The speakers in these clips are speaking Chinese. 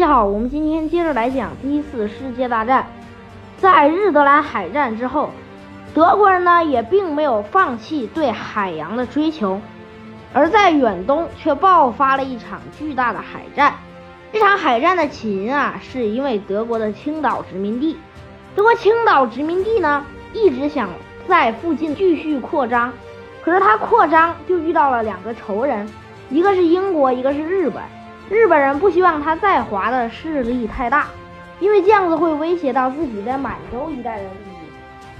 大家好，我们今天接着来讲第一次世界大战。在日德兰海战之后，德国人呢也并没有放弃对海洋的追求，而在远东却爆发了一场巨大的海战。这场海战的起因啊，是因为德国的青岛殖民地。德国青岛殖民地呢一直想在附近继续扩张，可是他扩张就遇到了两个仇人，一个是英国，一个是日本。日本人不希望他在华的势力太大，因为这样子会威胁到自己在满洲一带的利益。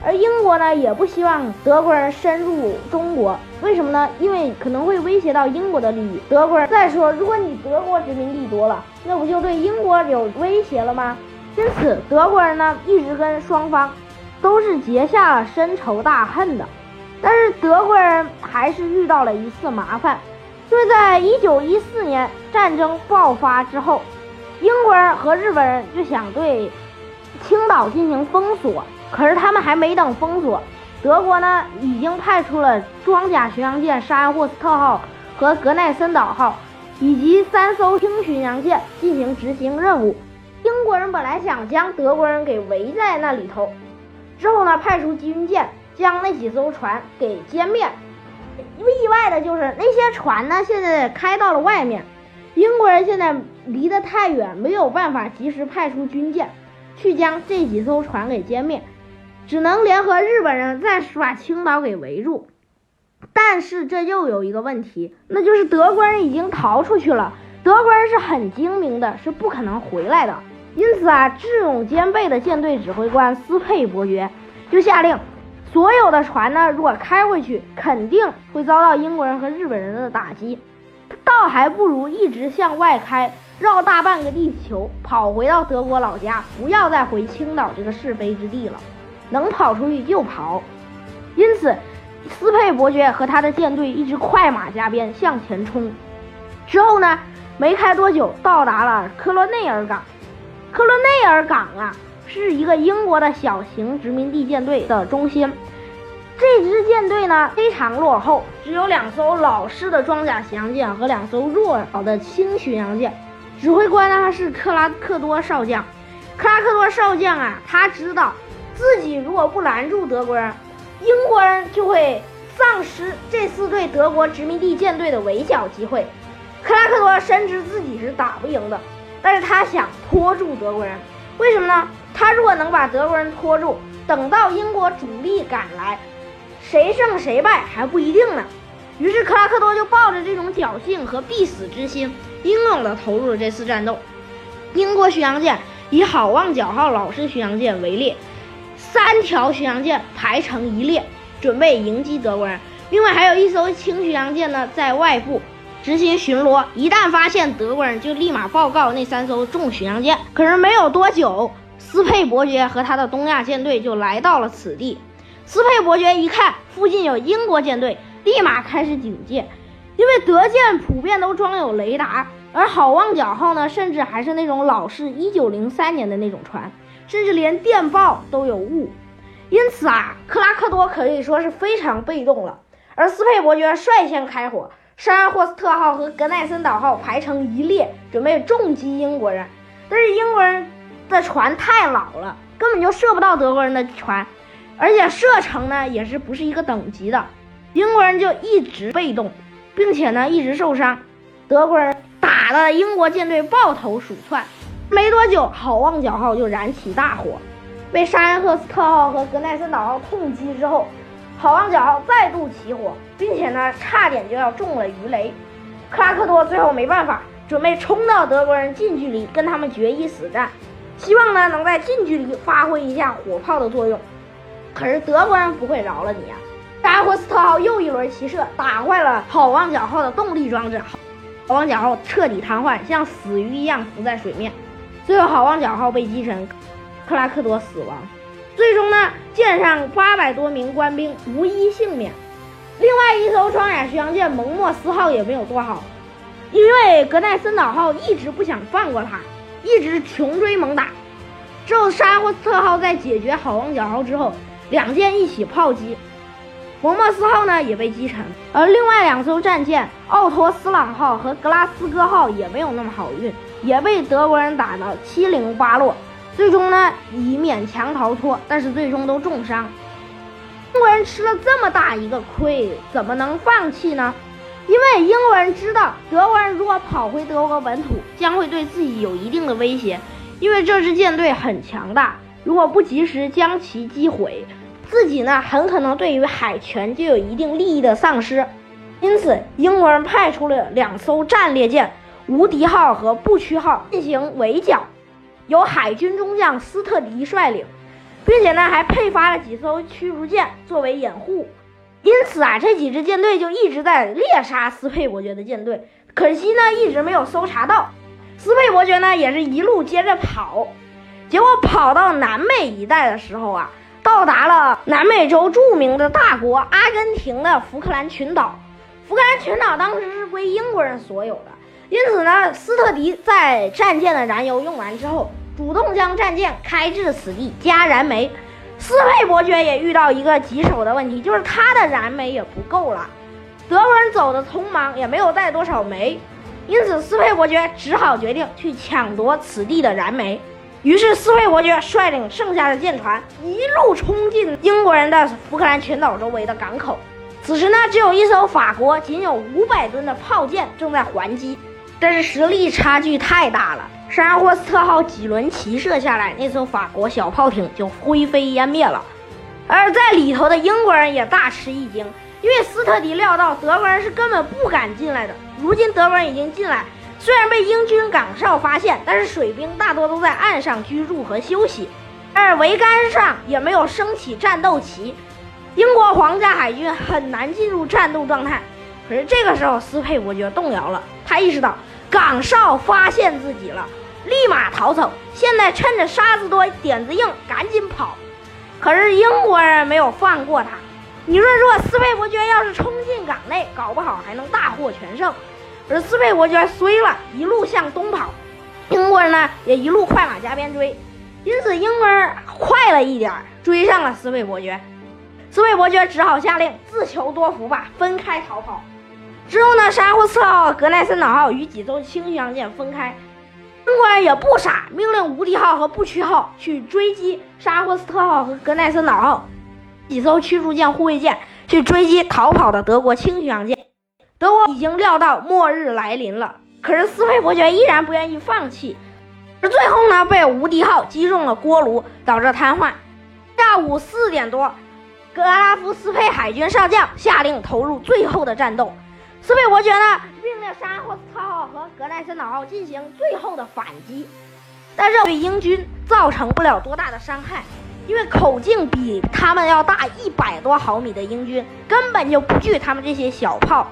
而英国呢，也不希望德国人深入中国，为什么呢？因为可能会威胁到英国的利益。德国人再说，如果你德国殖民地多了，那不就对英国有威胁了吗？因此，德国人呢一直跟双方都是结下了深仇大恨的。但是德国人还是遇到了一次麻烦。就是在一九一四年战争爆发之后，英国人和日本人就想对青岛进行封锁。可是他们还没等封锁，德国呢已经派出了装甲巡洋舰沙恩霍斯特号和格奈森岛号，以及三艘轻巡洋舰进行执行任务。英国人本来想将德国人给围在那里头，之后呢派出军舰将那几艘船给歼灭。意外的就是那些船呢，现在开到了外面，英国人现在离得太远，没有办法及时派出军舰去将这几艘船给歼灭，只能联合日本人暂时把青岛给围住。但是这又有一个问题，那就是德国人已经逃出去了，德国人是很精明的，是不可能回来的。因此啊，智勇兼备的舰队指挥官斯佩伯爵就下令。所有的船呢，如果开回去，肯定会遭到英国人和日本人的打击，倒还不如一直向外开，绕大半个地球跑回到德国老家，不要再回青岛这个是非之地了。能跑出去就跑。因此，斯佩伯爵和他的舰队一直快马加鞭向前冲。之后呢，没开多久，到达了科罗内尔港。科罗内尔港啊。是一个英国的小型殖民地舰队的中心。这支舰队呢非常落后，只有两艘老式的装甲巡洋舰和两艘弱小的轻巡洋舰。指挥官呢是克拉克多少将。克拉克多少将啊，他知道自己如果不拦住德国人，英国人就会丧失这次对德国殖民地舰队的围剿机会。克拉克多深知自己是打不赢的，但是他想拖住德国人。为什么呢？他如果能把德国人拖住，等到英国主力赶来，谁胜谁败还不一定呢。于是克拉克多就抱着这种侥幸和必死之心，英勇地投入了这次战斗。英国巡洋舰以好望角号老式巡洋舰为列，三条巡洋舰排成一列，准备迎击德国人。另外还有一艘轻巡洋舰呢，在外部。执行巡逻，一旦发现德国人，就立马报告那三艘重巡洋舰。可是没有多久，斯佩伯爵和他的东亚舰队就来到了此地。斯佩伯爵一看附近有英国舰队，立马开始警戒，因为德舰普遍都装有雷达，而好望角号呢，甚至还是那种老式1903年的那种船，甚至连电报都有误。因此啊，克拉克多可以说是非常被动了，而斯佩伯爵率先开火。沙恩霍斯特号和格奈森岛号排成一列，准备重击英国人。但是英国人的船太老了，根本就射不到德国人的船，而且射程呢也是不是一个等级的。英国人就一直被动，并且呢一直受伤。德国人打的英国舰队抱头鼠窜。没多久，好望角号就燃起大火，被沙恩赫斯特号和格奈森岛号痛击之后。好望角号再度起火，并且呢，差点就要中了鱼雷。克拉克多最后没办法，准备冲到德国人近距离跟他们决一死战，希望呢能在近距离发挥一下火炮的作用。可是德国人不会饶了你啊！扎霍斯特号又一轮齐射，打坏了好望角号的动力装置，好望角号彻底瘫痪，像死鱼一样浮在水面。最后，好望角号被击沉，克拉克多死亡。最终呢，舰上八百多名官兵无一幸免。另外一艘装甲巡洋舰蒙莫斯号也没有多好，因为格奈森岛号一直不想放过他，一直穷追猛打。之后沙霍斯特号在解决好望角号之后，两舰一起炮击，蒙莫斯号呢也被击沉。而另外两艘战舰奥托斯朗号和格拉斯哥号也没有那么好运，也被德国人打得七零八落，最终呢以勉强逃脱，但是最终都重伤。中国人吃了这么大一个亏，怎么能放弃呢？因为英国人知道，德国人如果跑回德国本土，将会对自己有一定的威胁，因为这支舰队很强大，如果不及时将其击毁，自己呢很可能对于海权就有一定利益的丧失。因此，英国人派出了两艘战列舰“无敌号”和“不屈号”进行围剿，由海军中将斯特迪率领，并且呢还配发了几艘驱逐舰作为掩护。因此啊，这几支舰队就一直在猎杀斯佩伯爵的舰队，可惜呢一直没有搜查到。斯佩伯爵呢也是一路接着跑，结果跑到南美一带的时候啊，到达了南美洲著名的大国阿根廷的福克兰群岛。福克兰群岛当时是归英国人所有的，因此呢，斯特迪在战舰的燃油用完之后，主动将战舰开至此地加燃煤。斯佩伯爵也遇到一个棘手的问题，就是他的燃煤也不够了。德国人走的匆忙，也没有带多少煤，因此斯佩伯爵只好决定去抢夺此地的燃煤。于是斯佩伯爵率领剩下的舰船一路冲进英国人的福克兰群岛周围的港口。此时呢，只有一艘法国仅有五百吨的炮舰正在还击，但是实力差距太大了。沙霍斯特号几轮齐射下来，那艘法国小炮艇就灰飞烟灭了。而在里头的英国人也大吃一惊，因为斯特迪料到德国人是根本不敢进来的。如今德国人已经进来，虽然被英军岗哨发现，但是水兵大多都在岸上居住和休息，而桅杆上也没有升起战斗旗。英国皇家海军很难进入战斗状态，可是这个时候斯佩伯爵动摇了，他意识到岗哨发现自己了，立马逃走。现在趁着沙子多点子硬，赶紧跑。可是英国人没有放过他。你说，如果斯佩伯爵要是冲进港内，搞不好还能大获全胜。而斯佩伯爵衰了，一路向东跑，英国人呢也一路快马加鞭追，因此英国人快了一点，追上了斯佩伯爵。斯佩伯爵只好下令自求多福吧，分开逃跑。之后呢，沙霍斯特号、格奈森岛号与几艘轻巡洋舰分开。英国人也不傻，命令无敌号和不屈号去追击沙霍斯特号和格奈森岛号几艘驱逐舰、护卫舰，去追击逃跑的德国轻巡洋舰。德国已经料到末日来临了，可是斯佩伯爵依然不愿意放弃。而最后呢，被无敌号击中了锅炉，导致瘫痪。下午四点多。格拉夫斯佩海军上将下令投入最后的战斗。斯佩伯爵呢，沙霍斯特号和格奈森岛号进行最后的反击，但是对英军造成不了多大的伤害，因为口径比他们要大一百多毫米的英军根本就不惧他们这些小炮。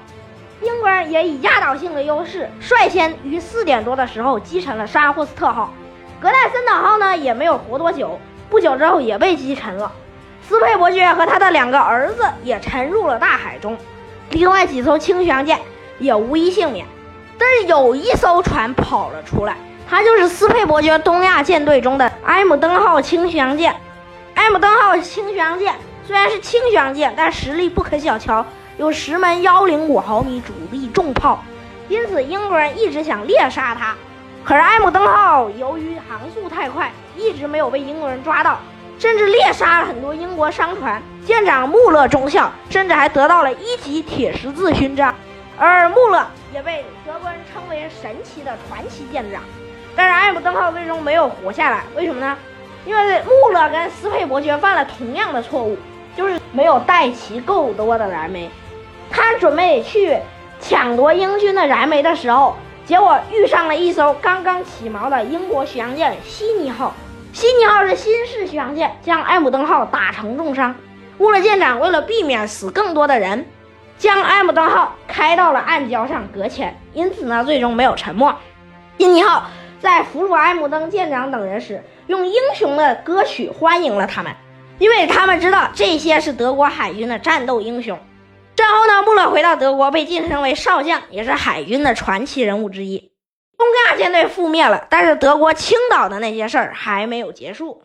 英国人也以压倒性的优势，率先于四点多的时候击沉了沙霍斯特号。格奈森岛号呢，也没有活多久，不久之后也被击沉了。斯佩伯爵和他的两个儿子也沉入了大海中，另外几艘轻巡洋舰也无一幸免。但是有一艘船跑了出来，它就是斯佩伯爵东亚舰队中的埃姆登号轻巡洋舰。埃姆登号轻巡洋舰虽然是轻巡洋舰，但实力不可小瞧，有十门幺零五毫米主力重炮，因此英国人一直想猎杀它。可是埃姆登号由于航速太快，一直没有被英国人抓到。甚至猎杀了很多英国商船，舰长穆勒中校甚至还得到了一级铁十字勋章，而穆勒也被德国人称为神奇的传奇舰长。但是艾姆登号最终没有活下来，为什么呢？因为穆勒跟斯佩伯爵犯了同样的错误，就是没有带齐够多的燃煤。他准备去抢夺英军的燃煤的时候，结果遇上了一艘刚刚起锚的英国巡洋舰悉尼号。悉尼号是新式巡洋舰，将艾姆登号打成重伤。穆勒舰长为了避免死更多的人，将艾姆登号开到了暗礁上搁浅，因此呢，最终没有沉没。印尼号在俘虏埃姆登舰长等人时，用英雄的歌曲欢迎了他们，因为他们知道这些是德国海军的战斗英雄。战后呢，穆勒回到德国，被晋升为少将，也是海军的传奇人物之一。东亚舰队覆灭了，但是德国青岛的那些事儿还没有结束。